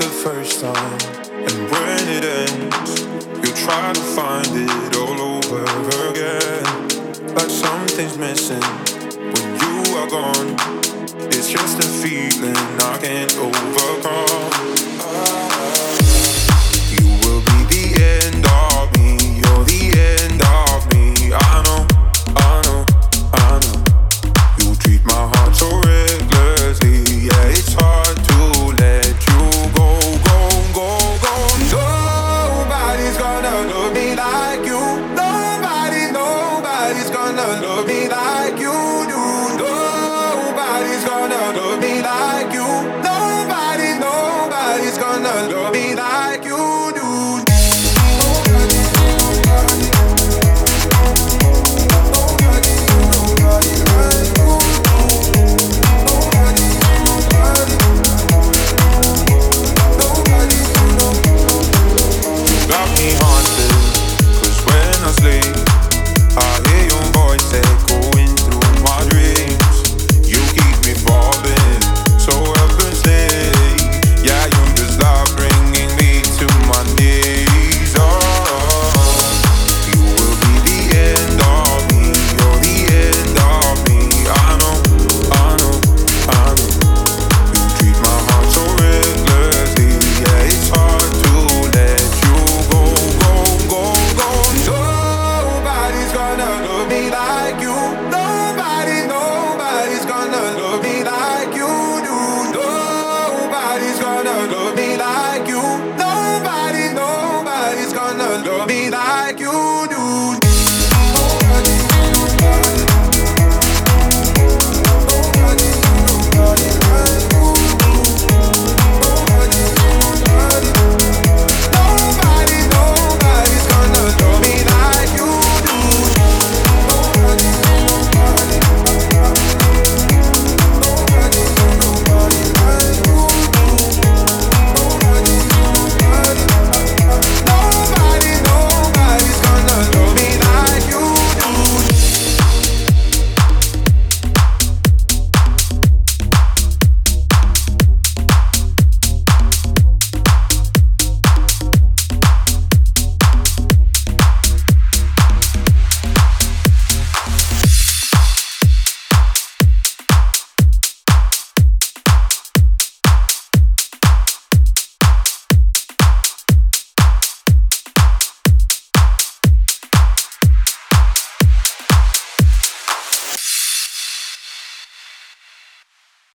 the first time. And when it ends, you try to find it all over again. Like something's missing when you are gone. It's just a feeling I can't overcome. nobody's gonna love me like you do. Got me haunted, cause when I sleep, I